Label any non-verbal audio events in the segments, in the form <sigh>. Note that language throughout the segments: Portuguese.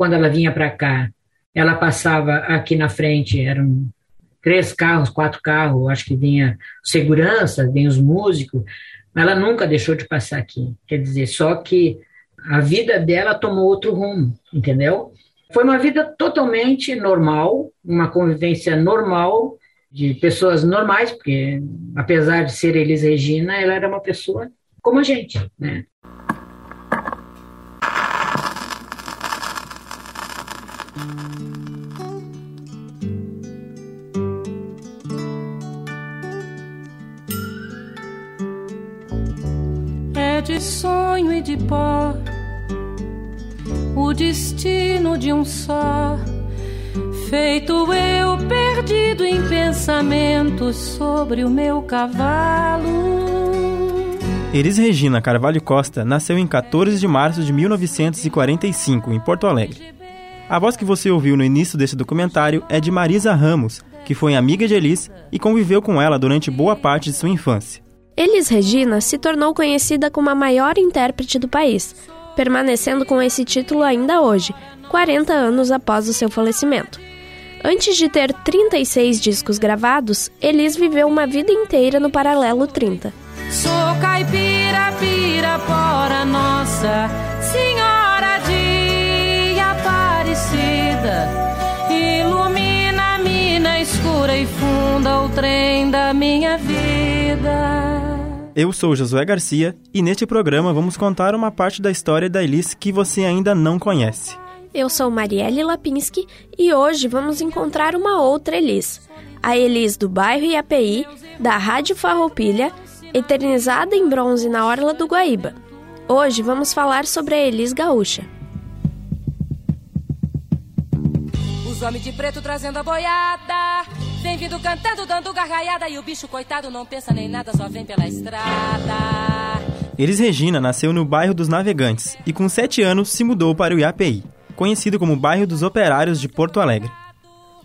quando ela vinha para cá, ela passava aqui na frente, eram três carros, quatro carros, acho que vinha segurança, vinha os músicos, ela nunca deixou de passar aqui. Quer dizer, só que a vida dela tomou outro rumo, entendeu? Foi uma vida totalmente normal, uma convivência normal de pessoas normais, porque apesar de ser Elis Regina, ela era uma pessoa como a gente, né? É de sonho e de pó o destino de um só. Feito eu perdido em pensamentos sobre o meu cavalo. Elis Regina Carvalho Costa nasceu em 14 de março de 1945, em Porto Alegre. A voz que você ouviu no início desse documentário é de Marisa Ramos, que foi amiga de Elis e conviveu com ela durante boa parte de sua infância. Elis Regina se tornou conhecida como a maior intérprete do país, permanecendo com esse título ainda hoje, 40 anos após o seu falecimento. Antes de ter 36 discos gravados, Elis viveu uma vida inteira no Paralelo 30. Sou caipira, pirapora, nossa Senhora trem da minha vida. Eu sou Josué Garcia e neste programa vamos contar uma parte da história da Elis que você ainda não conhece. Eu sou Marielle Lapinski e hoje vamos encontrar uma outra Elis. A Elis do bairro IAPI, da Rádio Farroupilha, eternizada em bronze na Orla do Guaíba. Hoje vamos falar sobre a Elis Gaúcha. Os homens de preto trazendo a boiada. Vem vindo cantando, dando gargalhada. E o bicho coitado não pensa nem nada, só vem pela estrada. Elis Regina nasceu no bairro dos Navegantes e com 7 anos se mudou para o IAPI, conhecido como bairro dos Operários de Porto Alegre.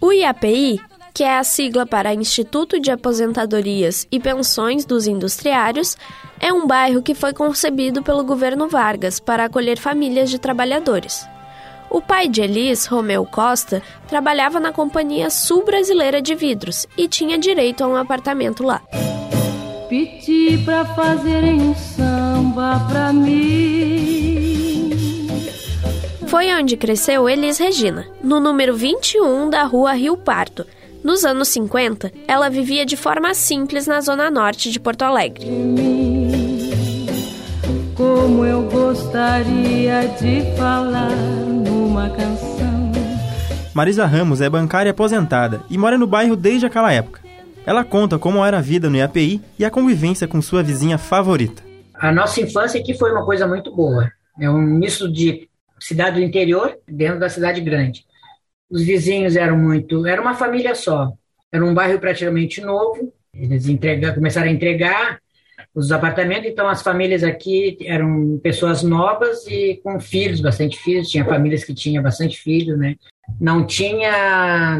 O IAPI, que é a sigla para Instituto de Aposentadorias e Pensões dos Industriários, é um bairro que foi concebido pelo governo Vargas para acolher famílias de trabalhadores. O pai de Elis, Romeu Costa, trabalhava na Companhia Sul Brasileira de Vidros e tinha direito a um apartamento lá. Pedi pra fazerem um samba pra mim. Foi onde cresceu Elis Regina, no número 21 da rua Rio Pardo. Nos anos 50, ela vivia de forma simples na zona norte de Porto Alegre. Como eu gostaria de falar numa canção. Marisa Ramos é bancária aposentada e mora no bairro desde aquela época. Ela conta como era a vida no IAPI e a convivência com sua vizinha favorita. A nossa infância aqui foi uma coisa muito boa. É um misto de cidade do interior dentro da cidade grande. Os vizinhos eram muito, era uma família só. Era um bairro praticamente novo. Eles entrega, começaram a entregar os apartamentos, então as famílias aqui eram pessoas novas e com filhos, bastante filhos. Tinha famílias que tinham bastante filhos, né? Não tinha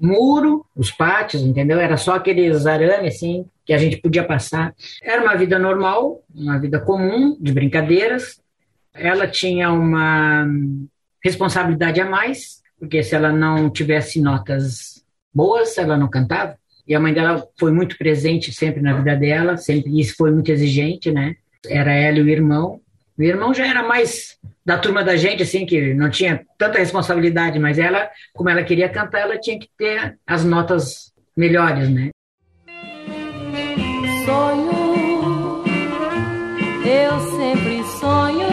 muro, os pátios, entendeu? Era só aqueles arames, assim, que a gente podia passar. Era uma vida normal, uma vida comum, de brincadeiras. Ela tinha uma responsabilidade a mais, porque se ela não tivesse notas boas, ela não cantava. E a mãe dela foi muito presente sempre na vida dela, sempre isso foi muito exigente, né? Era ela e o irmão. O irmão já era mais da turma da gente, assim, que não tinha tanta responsabilidade, mas ela, como ela queria cantar, ela tinha que ter as notas melhores, né? Sonho, eu sempre sonho.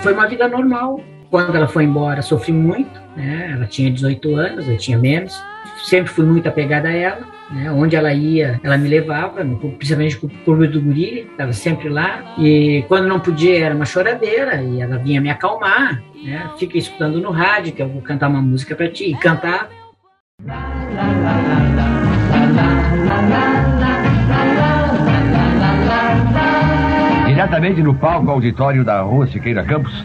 Foi uma vida normal. Quando ela foi embora, sofri muito, né? Ela tinha 18 anos, eu tinha menos. Sempre fui muito apegada a ela. Né? Onde ela ia, ela me levava, principalmente com o clube do guri, estava sempre lá. E quando não podia, era uma choradeira, e ela vinha me acalmar. Né? Fica escutando no rádio, que eu vou cantar uma música para ti. E cantar. Diretamente no palco auditório da Rua Siqueira Campos,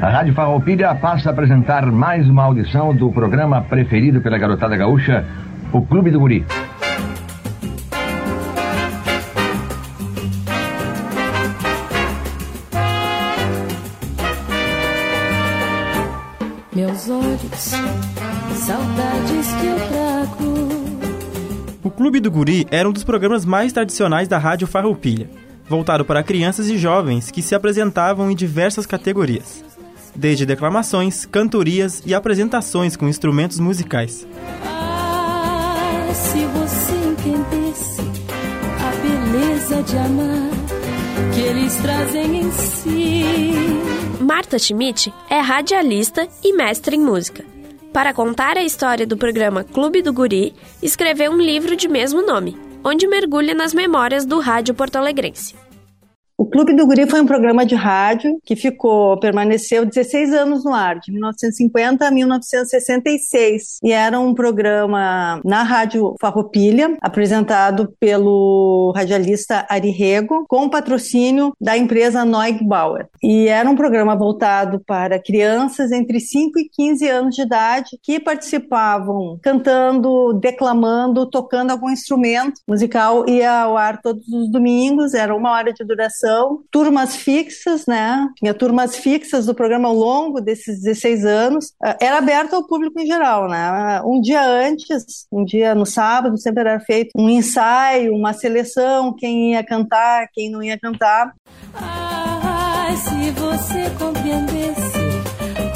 a Rádio Farroupilha passa a apresentar mais uma audição do programa preferido pela garotada gaúcha, o Clube do Guri. meus olhos, saudades que eu trago. O Clube do Guri era um dos programas mais tradicionais da Rádio Farroupilha, voltado para crianças e jovens que se apresentavam em diversas categorias, desde declamações, cantorias e apresentações com instrumentos musicais. Ah, se você entendesse a beleza de amar que eles trazem em si. Marta Schmidt é radialista e mestre em música. Para contar a história do programa Clube do Guri, escreveu um livro de mesmo nome, onde mergulha nas memórias do rádio porto-alegrense. O Clube do Guri foi um programa de rádio que ficou, permaneceu 16 anos no ar, de 1950 a 1966. E era um programa na Rádio Farroupilha, apresentado pelo radialista Ari Rego, com patrocínio da empresa Noig Bauer. E era um programa voltado para crianças entre 5 e 15 anos de idade que participavam cantando, declamando, tocando algum instrumento musical. Ia ao ar todos os domingos, era uma hora de duração turmas fixas, né? Tinha turmas fixas do programa ao longo desses 16 anos. Eh, era aberto ao público em geral, né? Um dia antes, um dia no sábado, sempre era feito um ensaio, uma seleção, quem ia cantar, quem não ia cantar. Ah, se você compreendesse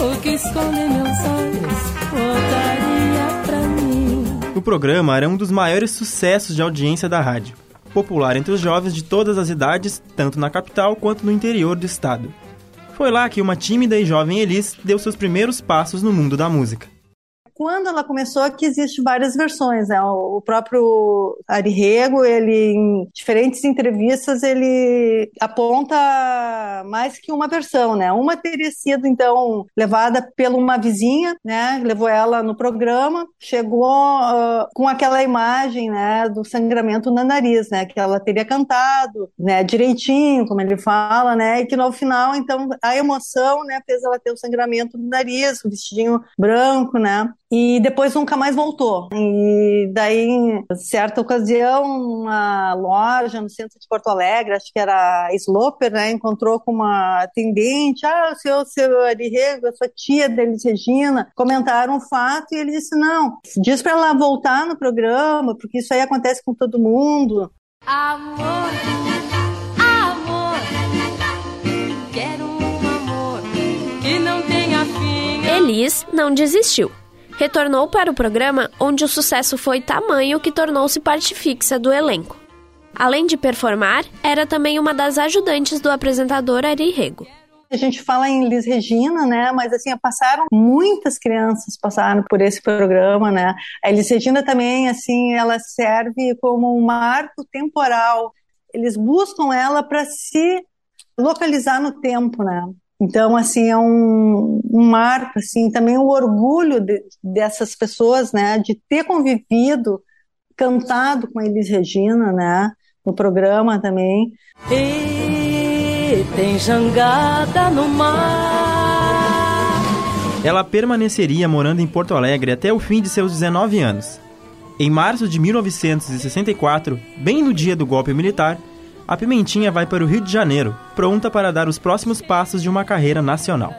o que esconde meus olhos, voltaria pra mim. O programa era um dos maiores sucessos de audiência da rádio popular entre os jovens de todas as idades, tanto na capital quanto no interior do estado. Foi lá que uma tímida e jovem Elis deu seus primeiros passos no mundo da música quando ela começou, que existe várias versões, né? O próprio Ari Rego, ele, em diferentes entrevistas, ele aponta mais que uma versão, né? Uma teria sido, então, levada pela uma vizinha, né? Levou ela no programa, chegou uh, com aquela imagem, né? Do sangramento no nariz, né? Que ela teria cantado, né? Direitinho, como ele fala, né? E que no final, então, a emoção, né? Fez ela ter o sangramento no nariz, o vestidinho branco, né? E depois nunca mais voltou. E daí, em certa ocasião, uma loja no centro de Porto Alegre, acho que era Sloper, né, encontrou com uma atendente, ah, o seu, seu Arirrego, a sua tia Delis Regina, comentaram o fato e ele disse, não, diz para ela voltar no programa, porque isso aí acontece com todo mundo. Amor, amor, quero um amor que não tenha fim. Elis não desistiu retornou para o programa onde o sucesso foi tamanho que tornou-se parte fixa do elenco. Além de performar, era também uma das ajudantes do apresentador Ari Rego. A gente fala em Liz Regina, né? Mas assim, passaram muitas crianças passaram por esse programa, né? A Liz Regina também, assim, ela serve como um marco temporal. Eles buscam ela para se localizar no tempo, né? Então, assim, é um, um marco, assim, também o orgulho de, dessas pessoas, né, de ter convivido, cantado com a Elis Regina, né, no programa também. E tem jangada no mar. Ela permaneceria morando em Porto Alegre até o fim de seus 19 anos. Em março de 1964, bem no dia do golpe militar, a Pimentinha vai para o Rio de Janeiro, pronta para dar os próximos passos de uma carreira nacional.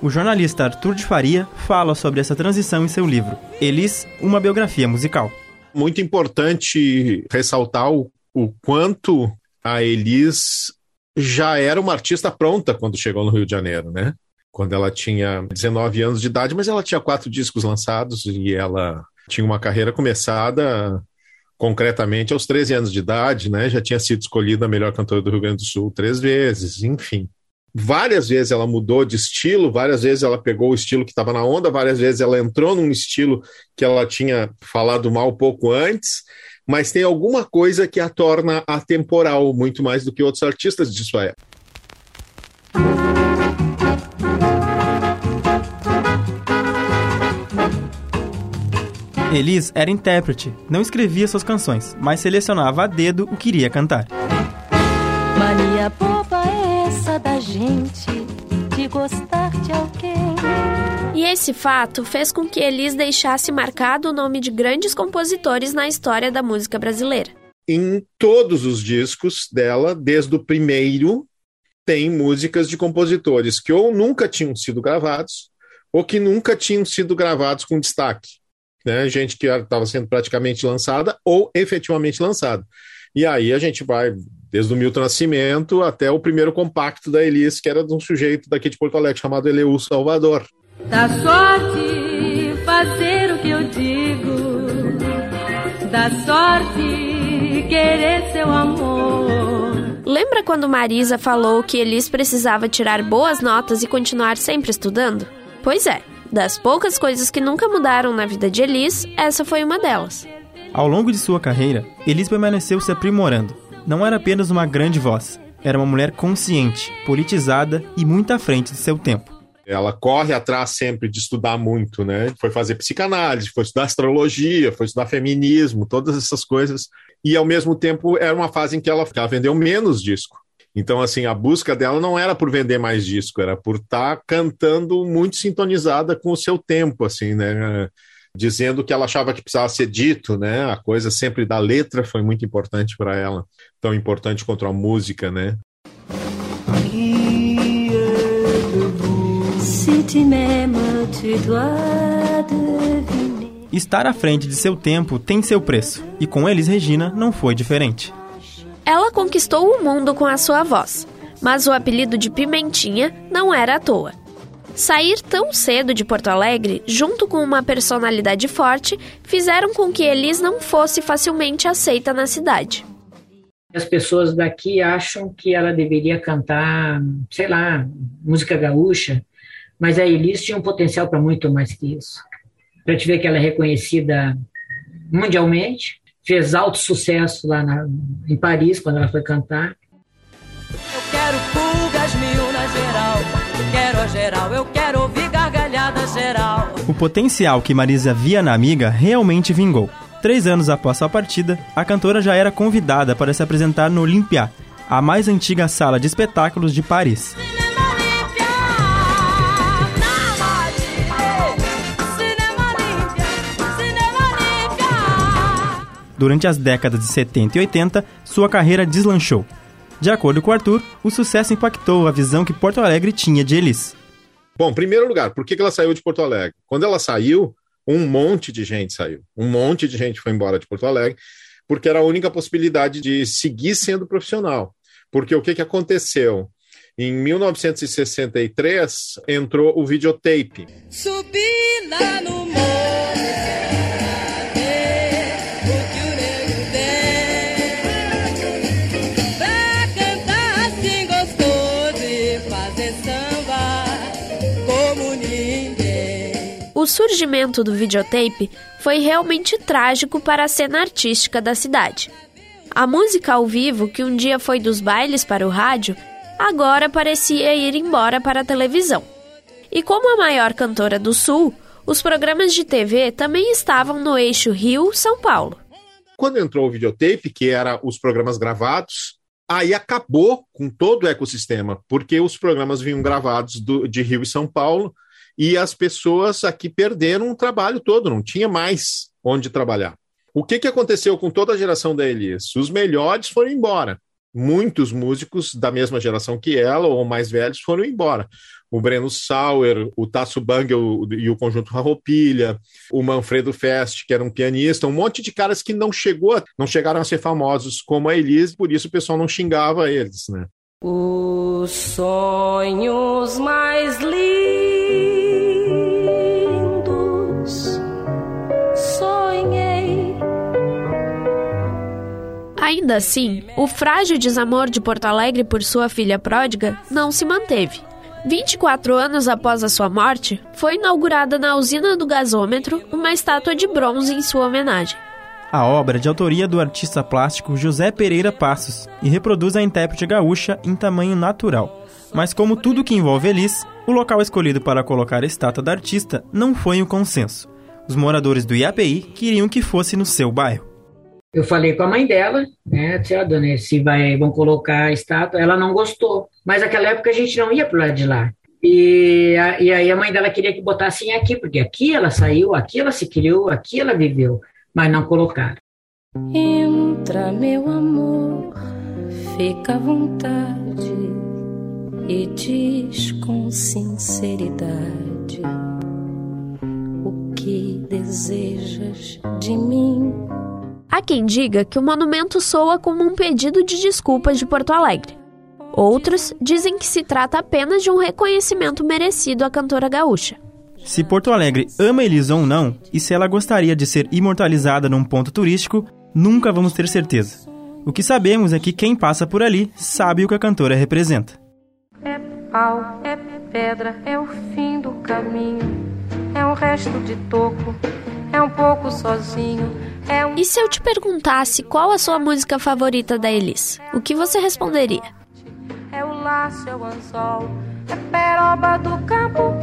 O jornalista Arthur de Faria fala sobre essa transição em seu livro, Elis, uma biografia musical. Muito importante ressaltar o, o quanto a Elis já era uma artista pronta quando chegou no Rio de Janeiro, né? Quando ela tinha 19 anos de idade, mas ela tinha quatro discos lançados e ela tinha uma carreira começada concretamente aos 13 anos de idade, né, já tinha sido escolhida a melhor cantora do Rio Grande do Sul três vezes, enfim. Várias vezes ela mudou de estilo, várias vezes ela pegou o estilo que estava na onda, várias vezes ela entrou num estilo que ela tinha falado mal pouco antes, mas tem alguma coisa que a torna atemporal, muito mais do que outros artistas de sua época. Elis era intérprete, não escrevia suas canções, mas selecionava a dedo o que iria cantar. Mania boba é essa da gente de gostar de alguém. E esse fato fez com que Elis deixasse marcado o nome de grandes compositores na história da música brasileira. Em todos os discos dela, desde o primeiro, tem músicas de compositores que ou nunca tinham sido gravados ou que nunca tinham sido gravados com destaque. Né? Gente que estava sendo praticamente lançada ou efetivamente lançada. E aí a gente vai desde o Milton Nascimento até o primeiro compacto da Elis, que era de um sujeito daqui de Porto Alegre chamado Eleu Salvador. Da sorte fazer o que eu digo, da sorte querer seu amor. Lembra quando Marisa falou que Elis precisava tirar boas notas e continuar sempre estudando? Pois é, das poucas coisas que nunca mudaram na vida de Elis, essa foi uma delas. Ao longo de sua carreira, Elis permaneceu se aprimorando, não era apenas uma grande voz, era uma mulher consciente, politizada e muito à frente de seu tempo. Ela corre atrás sempre de estudar muito, né? Foi fazer psicanálise, foi estudar astrologia, foi estudar feminismo, todas essas coisas. E ao mesmo tempo era uma fase em que ela, ela vendeu menos disco. Então, assim, a busca dela não era por vender mais disco, era por estar tá cantando muito sintonizada com o seu tempo, assim, né? Dizendo que ela achava que precisava ser dito, né? A coisa sempre da letra foi muito importante para ela tão importante quanto a música, né? Estar à frente de seu tempo tem seu preço, e com Elis Regina não foi diferente. Ela conquistou o mundo com a sua voz, mas o apelido de Pimentinha não era à toa. Sair tão cedo de Porto Alegre, junto com uma personalidade forte, fizeram com que Elis não fosse facilmente aceita na cidade. As pessoas daqui acham que ela deveria cantar, sei lá, música gaúcha, mas a Elis tinha um potencial para muito mais que isso. Para te ver que ela é reconhecida mundialmente, fez alto sucesso lá na, em Paris, quando ela foi cantar. Eu quero pulgas mil na geral, eu quero a geral, eu quero ouvir gargalhada geral. O potencial que Marisa via na amiga realmente vingou. Três anos após sua partida, a cantora já era convidada para se apresentar no Olympia, a mais antiga sala de espetáculos de Paris. Durante as décadas de 70 e 80, sua carreira deslanchou. De acordo com Arthur, o sucesso impactou a visão que Porto Alegre tinha de Elis. Bom, primeiro lugar, por que ela saiu de Porto Alegre? Quando ela saiu, um monte de gente saiu. Um monte de gente foi embora de Porto Alegre, porque era a única possibilidade de seguir sendo profissional. Porque o que, que aconteceu? Em 1963 entrou o videotape. Subi lá no morro. Surgimento do videotape foi realmente trágico para a cena artística da cidade. A música ao vivo, que um dia foi dos bailes para o rádio, agora parecia ir embora para a televisão. E como a maior cantora do Sul, os programas de TV também estavam no eixo Rio-São Paulo. Quando entrou o videotape, que era os programas gravados, aí acabou com todo o ecossistema, porque os programas vinham gravados do, de Rio e São Paulo, e as pessoas aqui perderam o trabalho todo, não tinha mais onde trabalhar. O que, que aconteceu com toda a geração da Elias? Os melhores foram embora. Muitos músicos da mesma geração que ela, ou mais velhos, foram embora. O Breno Sauer, o Tasso Bangel e o Conjunto Farroupilha, o Manfredo Fest, que era um pianista, um monte de caras que não chegou, não chegaram a ser famosos como a Elise, por isso o pessoal não xingava eles, né? Os sonhos mais lindos Ainda assim, o frágil desamor de Porto Alegre por sua filha pródiga não se manteve. 24 anos após a sua morte, foi inaugurada na usina do gasômetro uma estátua de bronze em sua homenagem. A obra é de autoria do artista plástico José Pereira Passos e reproduz a intérprete gaúcha em tamanho natural. Mas como tudo que envolve Elis, o local escolhido para colocar a estátua da artista não foi um consenso. Os moradores do IAPI queriam que fosse no seu bairro. Eu falei com a mãe dela, né, disse, ah, dona, se vai, vão colocar a estátua, ela não gostou. Mas naquela época a gente não ia pro lado de lá. E, a, e aí a mãe dela queria que botassem aqui, porque aqui ela saiu, aqui ela se criou, aqui ela viveu, mas não colocaram. Entra, meu amor, fica à vontade e diz com sinceridade desejas de mim? Há quem diga que o monumento soa como um pedido de desculpas de Porto Alegre. Outros dizem que se trata apenas de um reconhecimento merecido à cantora gaúcha. Se Porto Alegre ama Elis ou não, e se ela gostaria de ser imortalizada num ponto turístico, nunca vamos ter certeza. O que sabemos é que quem passa por ali sabe o que a cantora representa. É pau, é pedra, é o fim do caminho, é um resto de toco, é um pouco sozinho. É um... E se eu te perguntasse qual a sua música favorita da Elis, o que você responderia? É o laço, é o anzol, é peroba do campo,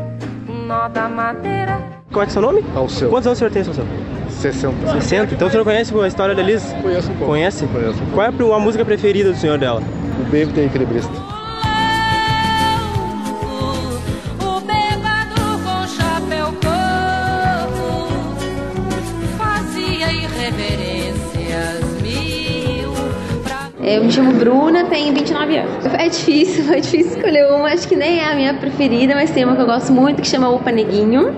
nó da madeira. Qual é, é seu nome? Alceu. Quantos anos o senhor tem, seu 60. 60? Então o senhor conhece a história da Elis? Conheço um pouco. Conhece? Conheço um pouco. Qual é a música preferida do senhor dela? O Baby tem equilibrista. Eu me chamo Bruna, tenho 29 anos. É difícil, foi <laughs> difícil escolher uma, acho que nem é a minha preferida, mas tem uma que eu gosto muito que chama Opa Neguinho.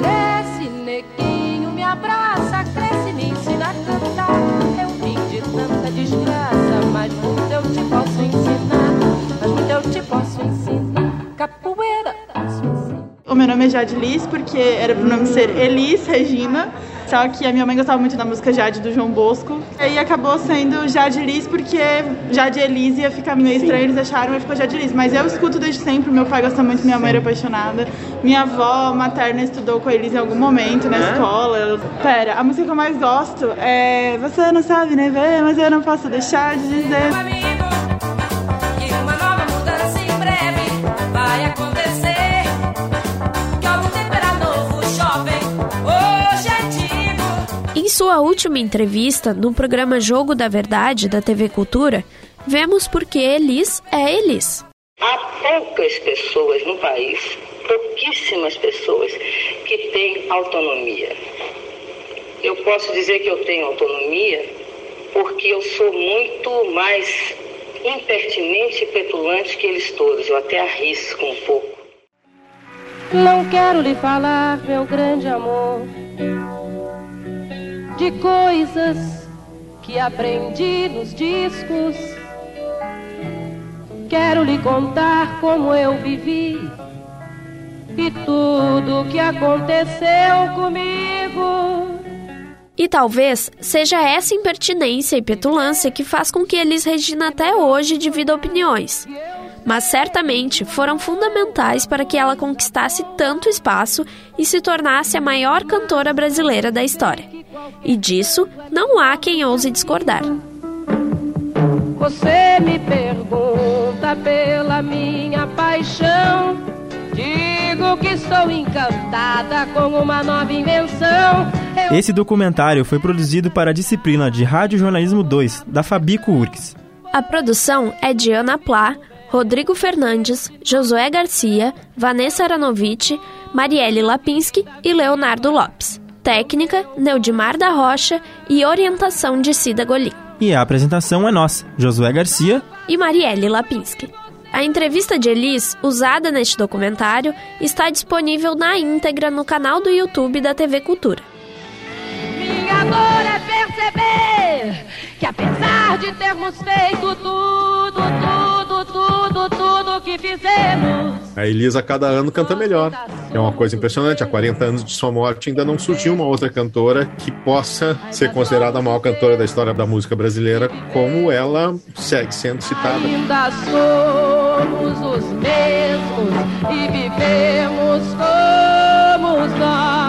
Cresce, neguinho, me abraça, cresce, me ensina a cantar. Eu vim de tanta desgraça, mas muito eu te posso ensinar. Mas muito eu te posso ensinar. Capoeira, posso ensinar. O meu nome é Jade Liz, porque era pro nome ser Elis Regina. Só que a minha mãe gostava muito da música Jade do João Bosco. E aí acabou sendo Jade Liz, porque Jade e Elis ia ficar meio estranho, eles acharam e ficou Jade Liz. Mas eu escuto desde sempre, meu pai gosta muito, minha mãe era apaixonada. Minha avó materna estudou com a Elis em algum momento na escola. Pera, a música que eu mais gosto é Você não sabe nem ver, mas eu não posso deixar de dizer. Sua última entrevista no programa Jogo da Verdade da TV Cultura, vemos por que Elis é Elis. Há poucas pessoas no país, pouquíssimas pessoas, que têm autonomia. Eu posso dizer que eu tenho autonomia porque eu sou muito mais impertinente e petulante que eles todos. Eu até arrisco um pouco. Não quero lhe falar, meu grande amor, de coisas que aprendi nos discos. Quero lhe contar como eu vivi e tudo que aconteceu comigo. E talvez seja essa impertinência e petulância que faz com que Elis Regina até hoje divida opiniões. Mas certamente foram fundamentais para que ela conquistasse tanto espaço e se tornasse a maior cantora brasileira da história. E disso não há quem ouse discordar. Você me pergunta pela minha paixão. Digo que estou encantada com uma nova invenção. Eu Esse documentário foi produzido para a disciplina de Rádio Jornalismo 2, da Fabico URGS. A produção é de Ana Plá, Rodrigo Fernandes, Josué Garcia, Vanessa Aranovich, Marielle Lapinski e Leonardo Lopes. Técnica, Neudimar da Rocha e orientação de Cida Golim. E a apresentação é nossa, Josué Garcia e Marielle Lapinski. A entrevista de Elis, usada neste documentário, está disponível na íntegra no canal do YouTube da TV Cultura. Minha dor é perceber que apesar de termos feito tudo, tudo, tudo, tudo que fizemos. A Elisa, cada ano, canta melhor. Tá é uma coisa impressionante. Há 40 anos de sua morte, ainda não surgiu uma outra cantora que possa ser considerada a maior cantora da história da música brasileira, como ela segue sendo citada. Ainda somos os mesmos e vivemos como nós.